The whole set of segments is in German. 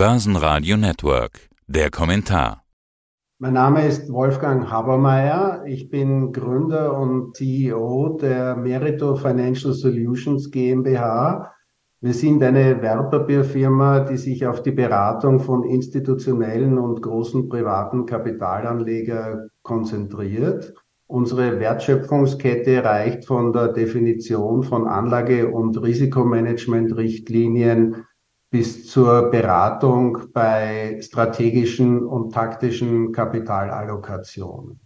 Börsenradio Network. Der Kommentar. Mein Name ist Wolfgang Habermeier. Ich bin Gründer und CEO der Merito Financial Solutions GmbH. Wir sind eine Wertpapierfirma, die sich auf die Beratung von institutionellen und großen privaten Kapitalanleger konzentriert. Unsere Wertschöpfungskette reicht von der Definition von Anlage- und Risikomanagement-Richtlinien bis zur Beratung bei strategischen und taktischen Kapitalallokationen.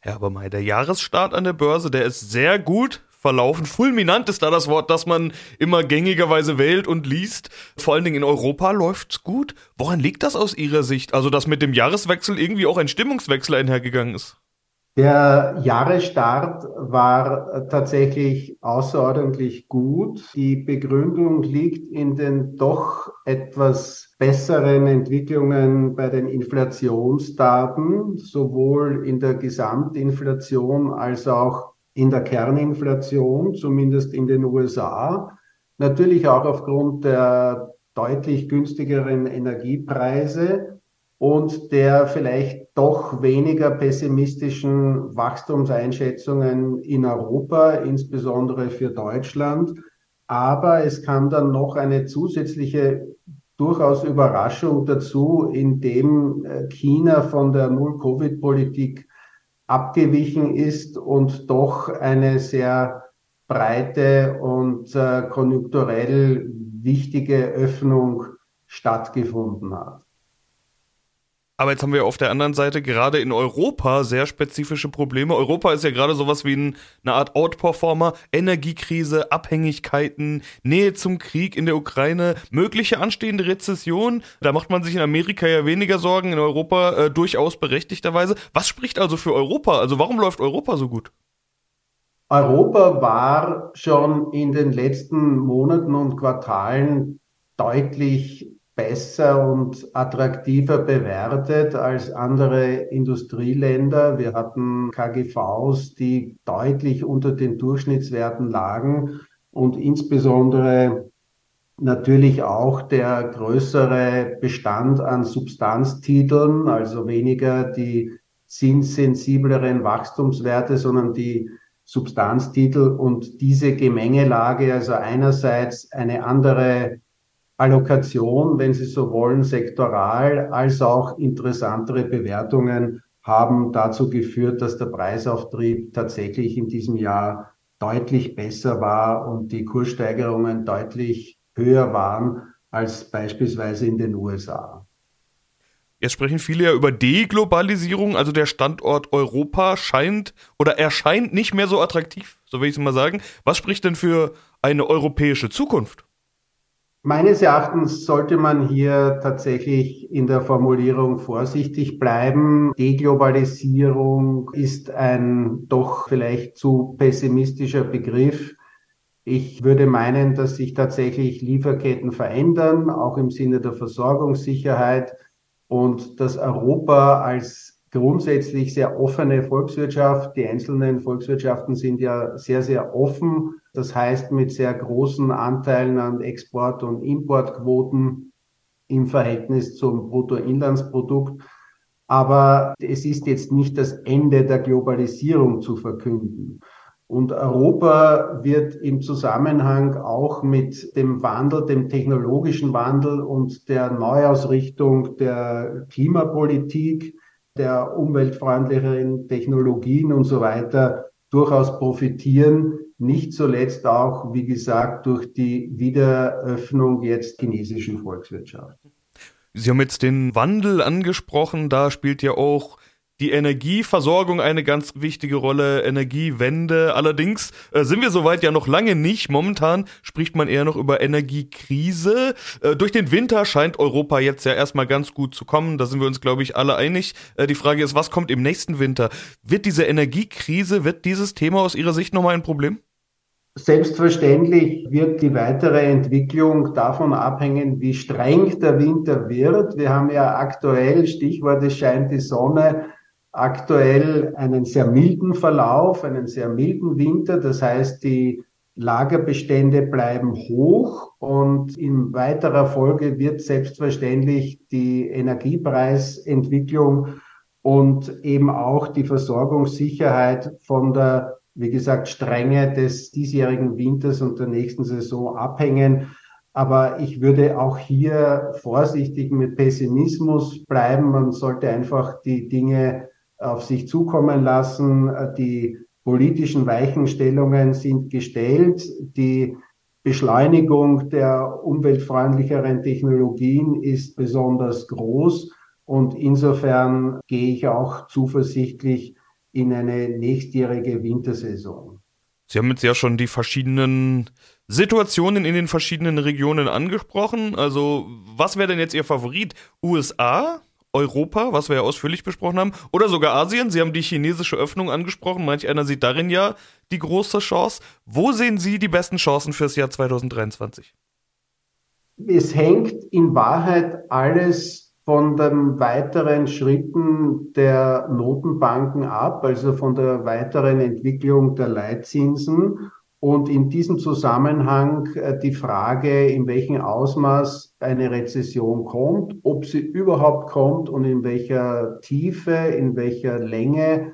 Herr Habermeier, der Jahresstart an der Börse, der ist sehr gut verlaufen. Fulminant ist da das Wort, das man immer gängigerweise wählt und liest. Vor allen Dingen in Europa läuft's gut. Woran liegt das aus Ihrer Sicht? Also, dass mit dem Jahreswechsel irgendwie auch ein Stimmungswechsel einhergegangen ist? Der Jahresstart war tatsächlich außerordentlich gut. Die Begründung liegt in den doch etwas besseren Entwicklungen bei den Inflationsdaten, sowohl in der Gesamtinflation als auch in der Kerninflation, zumindest in den USA. Natürlich auch aufgrund der deutlich günstigeren Energiepreise und der vielleicht doch weniger pessimistischen Wachstumseinschätzungen in Europa, insbesondere für Deutschland. Aber es kam dann noch eine zusätzliche durchaus Überraschung dazu, indem äh, China von der Null-Covid-Politik abgewichen ist und doch eine sehr breite und äh, konjunkturell wichtige Öffnung stattgefunden hat. Aber jetzt haben wir auf der anderen Seite gerade in Europa sehr spezifische Probleme. Europa ist ja gerade sowas wie ein, eine Art Outperformer. Energiekrise, Abhängigkeiten, Nähe zum Krieg in der Ukraine, mögliche anstehende Rezession. Da macht man sich in Amerika ja weniger Sorgen, in Europa äh, durchaus berechtigterweise. Was spricht also für Europa? Also warum läuft Europa so gut? Europa war schon in den letzten Monaten und Quartalen deutlich besser und attraktiver bewertet als andere Industrieländer. Wir hatten KGVs, die deutlich unter den Durchschnittswerten lagen und insbesondere natürlich auch der größere Bestand an Substanztiteln, also weniger die zinssensibleren Wachstumswerte, sondern die Substanztitel und diese Gemengelage, also einerseits eine andere Allokation, wenn Sie so wollen, sektoral als auch interessantere Bewertungen haben dazu geführt, dass der Preisauftrieb tatsächlich in diesem Jahr deutlich besser war und die Kurssteigerungen deutlich höher waren als beispielsweise in den USA. Jetzt sprechen viele ja über Deglobalisierung, also der Standort Europa scheint oder erscheint nicht mehr so attraktiv, so will ich es mal sagen. Was spricht denn für eine europäische Zukunft? Meines Erachtens sollte man hier tatsächlich in der Formulierung vorsichtig bleiben. Deglobalisierung ist ein doch vielleicht zu pessimistischer Begriff. Ich würde meinen, dass sich tatsächlich Lieferketten verändern, auch im Sinne der Versorgungssicherheit und dass Europa als grundsätzlich sehr offene Volkswirtschaft. Die einzelnen Volkswirtschaften sind ja sehr, sehr offen. Das heißt, mit sehr großen Anteilen an Export- und Importquoten im Verhältnis zum Bruttoinlandsprodukt. Aber es ist jetzt nicht das Ende der Globalisierung zu verkünden. Und Europa wird im Zusammenhang auch mit dem Wandel, dem technologischen Wandel und der Neuausrichtung der Klimapolitik der umweltfreundlicheren Technologien und so weiter durchaus profitieren. Nicht zuletzt auch, wie gesagt, durch die Wiederöffnung jetzt chinesischen Volkswirtschaft. Sie haben jetzt den Wandel angesprochen. Da spielt ja auch die Energieversorgung eine ganz wichtige Rolle, Energiewende. Allerdings äh, sind wir soweit ja noch lange nicht. Momentan spricht man eher noch über Energiekrise. Äh, durch den Winter scheint Europa jetzt ja erstmal ganz gut zu kommen. Da sind wir uns, glaube ich, alle einig. Äh, die Frage ist, was kommt im nächsten Winter? Wird diese Energiekrise, wird dieses Thema aus Ihrer Sicht nochmal ein Problem? Selbstverständlich wird die weitere Entwicklung davon abhängen, wie streng der Winter wird. Wir haben ja aktuell, Stichwort, es scheint die Sonne, aktuell einen sehr milden Verlauf, einen sehr milden Winter. Das heißt, die Lagerbestände bleiben hoch und in weiterer Folge wird selbstverständlich die Energiepreisentwicklung und eben auch die Versorgungssicherheit von der, wie gesagt, Strenge des diesjährigen Winters und der nächsten Saison abhängen. Aber ich würde auch hier vorsichtig mit Pessimismus bleiben. Man sollte einfach die Dinge auf sich zukommen lassen. Die politischen Weichenstellungen sind gestellt. Die Beschleunigung der umweltfreundlicheren Technologien ist besonders groß. Und insofern gehe ich auch zuversichtlich in eine nächstjährige Wintersaison. Sie haben jetzt ja schon die verschiedenen Situationen in den verschiedenen Regionen angesprochen. Also, was wäre denn jetzt Ihr Favorit? USA, Europa, was wir ja ausführlich besprochen haben, oder sogar Asien? Sie haben die chinesische Öffnung angesprochen. Manch einer sieht darin ja die große Chance. Wo sehen Sie die besten Chancen fürs Jahr 2023? Es hängt in Wahrheit alles von den weiteren Schritten der Notenbanken ab, also von der weiteren Entwicklung der Leitzinsen und in diesem Zusammenhang äh, die Frage, in welchem Ausmaß eine Rezession kommt, ob sie überhaupt kommt und in welcher Tiefe, in welcher Länge.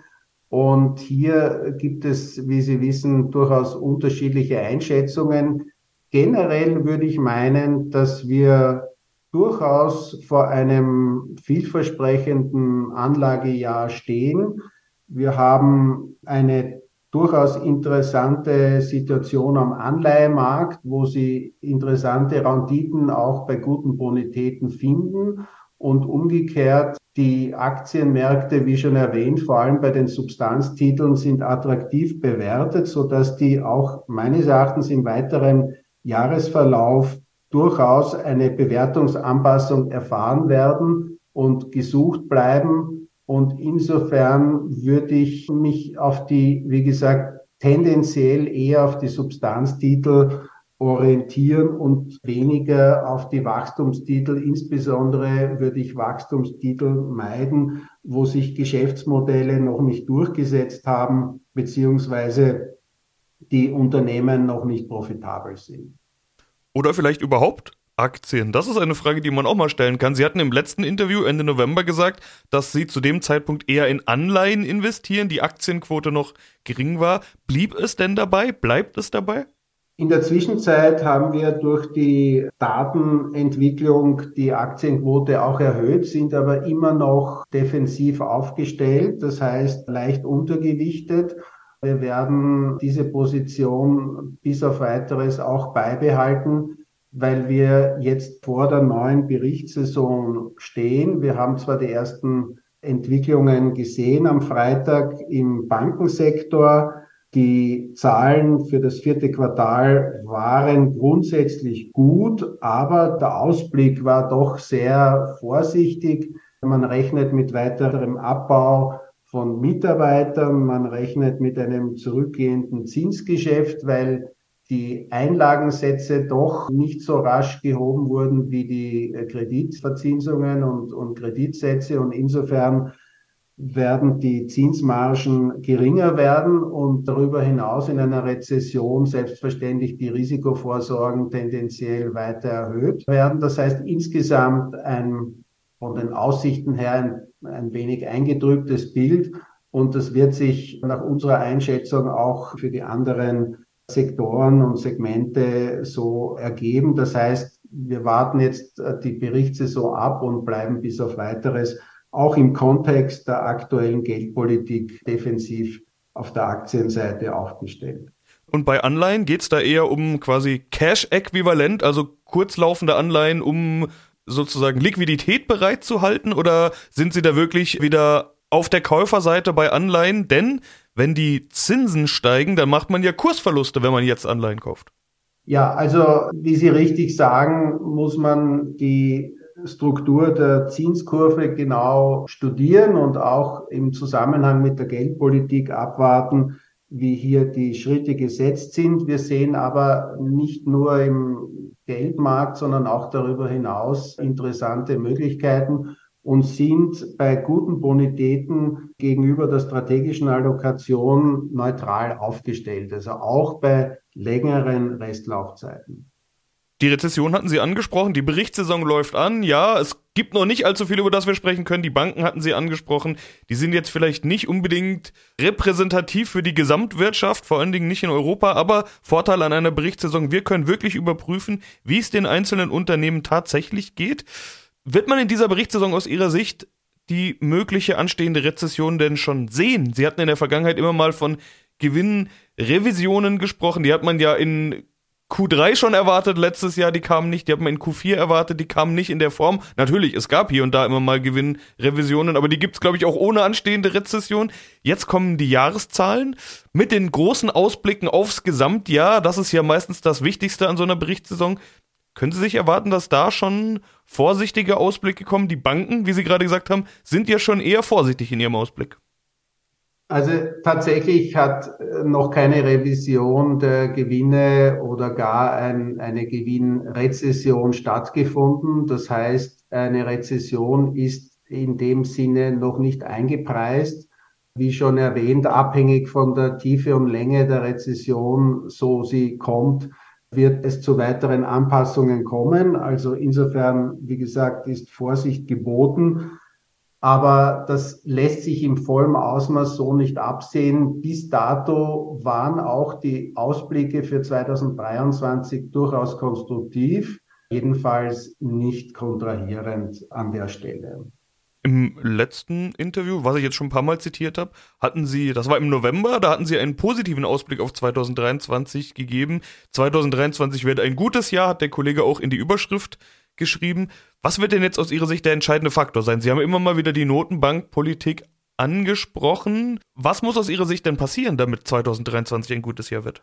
Und hier gibt es, wie Sie wissen, durchaus unterschiedliche Einschätzungen. Generell würde ich meinen, dass wir durchaus vor einem vielversprechenden Anlagejahr stehen. Wir haben eine durchaus interessante Situation am Anleihemarkt, wo Sie interessante Renditen auch bei guten Bonitäten finden. Und umgekehrt, die Aktienmärkte, wie schon erwähnt, vor allem bei den Substanztiteln sind attraktiv bewertet, so dass die auch meines Erachtens im weiteren Jahresverlauf durchaus eine Bewertungsanpassung erfahren werden und gesucht bleiben. Und insofern würde ich mich auf die, wie gesagt, tendenziell eher auf die Substanztitel orientieren und weniger auf die Wachstumstitel. Insbesondere würde ich Wachstumstitel meiden, wo sich Geschäftsmodelle noch nicht durchgesetzt haben, beziehungsweise die Unternehmen noch nicht profitabel sind. Oder vielleicht überhaupt Aktien? Das ist eine Frage, die man auch mal stellen kann. Sie hatten im letzten Interview Ende November gesagt, dass Sie zu dem Zeitpunkt eher in Anleihen investieren, die Aktienquote noch gering war. Blieb es denn dabei? Bleibt es dabei? In der Zwischenzeit haben wir durch die Datenentwicklung die Aktienquote auch erhöht, sind aber immer noch defensiv aufgestellt, das heißt leicht untergewichtet. Wir werden diese Position bis auf weiteres auch beibehalten weil wir jetzt vor der neuen Berichtssaison stehen. Wir haben zwar die ersten Entwicklungen gesehen am Freitag im Bankensektor. Die Zahlen für das vierte Quartal waren grundsätzlich gut, aber der Ausblick war doch sehr vorsichtig. Man rechnet mit weiterem Abbau von Mitarbeitern, man rechnet mit einem zurückgehenden Zinsgeschäft, weil die Einlagensätze doch nicht so rasch gehoben wurden wie die äh, Kreditverzinsungen und, und Kreditsätze. Und insofern werden die Zinsmargen geringer werden und darüber hinaus in einer Rezession selbstverständlich die Risikovorsorgen tendenziell weiter erhöht werden. Das heißt insgesamt ein von den Aussichten her ein, ein wenig eingedrücktes Bild und das wird sich nach unserer Einschätzung auch für die anderen Sektoren und Segmente so ergeben. Das heißt, wir warten jetzt äh, die Berichtssaison ab und bleiben bis auf weiteres auch im Kontext der aktuellen Geldpolitik defensiv auf der Aktienseite aufgestellt. Und bei Anleihen geht es da eher um quasi Cash-Äquivalent, also kurzlaufende Anleihen, um sozusagen Liquidität bereitzuhalten? Oder sind Sie da wirklich wieder auf der Käuferseite bei Anleihen? Denn wenn die Zinsen steigen, dann macht man ja Kursverluste, wenn man jetzt Anleihen kauft. Ja, also wie Sie richtig sagen, muss man die Struktur der Zinskurve genau studieren und auch im Zusammenhang mit der Geldpolitik abwarten, wie hier die Schritte gesetzt sind. Wir sehen aber nicht nur im Geldmarkt, sondern auch darüber hinaus interessante Möglichkeiten. Und sind bei guten Bonitäten gegenüber der strategischen Allokation neutral aufgestellt, also auch bei längeren Restlaufzeiten. Die Rezession hatten Sie angesprochen, die Berichtssaison läuft an. Ja, es gibt noch nicht allzu viel, über das wir sprechen können. Die Banken hatten Sie angesprochen. Die sind jetzt vielleicht nicht unbedingt repräsentativ für die Gesamtwirtschaft, vor allen Dingen nicht in Europa. Aber Vorteil an einer Berichtssaison, wir können wirklich überprüfen, wie es den einzelnen Unternehmen tatsächlich geht. Wird man in dieser Berichtssaison aus Ihrer Sicht die mögliche anstehende Rezession denn schon sehen? Sie hatten in der Vergangenheit immer mal von Gewinnrevisionen gesprochen. Die hat man ja in Q3 schon erwartet letztes Jahr, die kamen nicht. Die hat man in Q4 erwartet, die kamen nicht in der Form. Natürlich, es gab hier und da immer mal Gewinnrevisionen, aber die gibt's glaube ich auch ohne anstehende Rezession. Jetzt kommen die Jahreszahlen mit den großen Ausblicken aufs Gesamtjahr. Das ist ja meistens das Wichtigste an so einer Berichtssaison. Können Sie sich erwarten, dass da schon vorsichtige Ausblicke kommen? Die Banken, wie Sie gerade gesagt haben, sind ja schon eher vorsichtig in ihrem Ausblick. Also tatsächlich hat äh, noch keine Revision der Gewinne oder gar ein, eine Gewinnrezession stattgefunden. Das heißt, eine Rezession ist in dem Sinne noch nicht eingepreist. Wie schon erwähnt, abhängig von der Tiefe und Länge der Rezession, so sie kommt, wird es zu weiteren Anpassungen kommen. Also insofern, wie gesagt, ist Vorsicht geboten. Aber das lässt sich im vollen Ausmaß so nicht absehen. Bis dato waren auch die Ausblicke für 2023 durchaus konstruktiv, jedenfalls nicht kontrahierend an der Stelle. Im letzten Interview, was ich jetzt schon ein paar Mal zitiert habe, hatten Sie, das war im November, da hatten Sie einen positiven Ausblick auf 2023 gegeben. 2023 wird ein gutes Jahr, hat der Kollege auch in die Überschrift geschrieben. Was wird denn jetzt aus Ihrer Sicht der entscheidende Faktor sein? Sie haben immer mal wieder die Notenbankpolitik angesprochen. Was muss aus Ihrer Sicht denn passieren, damit 2023 ein gutes Jahr wird?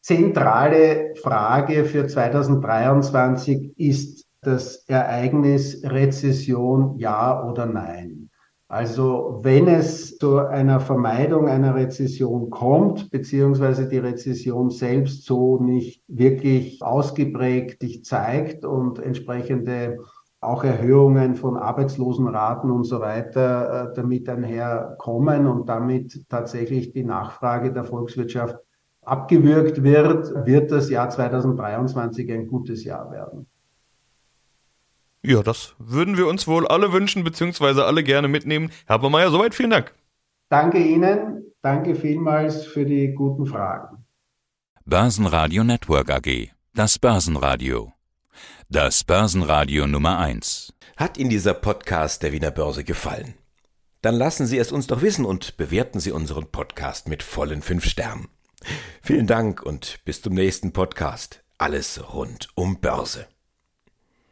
Zentrale Frage für 2023 ist das Ereignis Rezession ja oder nein. Also wenn es zu einer Vermeidung einer Rezession kommt, beziehungsweise die Rezession selbst so nicht wirklich ausgeprägt sich zeigt und entsprechende auch Erhöhungen von Arbeitslosenraten und so weiter äh, damit einherkommen und damit tatsächlich die Nachfrage der Volkswirtschaft abgewürgt wird, wird das Jahr 2023 ein gutes Jahr werden. Ja, das würden wir uns wohl alle wünschen, beziehungsweise alle gerne mitnehmen. Herr Habermeier, soweit vielen Dank. Danke Ihnen. Danke vielmals für die guten Fragen. Börsenradio Network AG. Das Börsenradio. Das Börsenradio Nummer 1. Hat Ihnen dieser Podcast der Wiener Börse gefallen? Dann lassen Sie es uns doch wissen und bewerten Sie unseren Podcast mit vollen fünf Sternen. Vielen Dank und bis zum nächsten Podcast. Alles rund um Börse.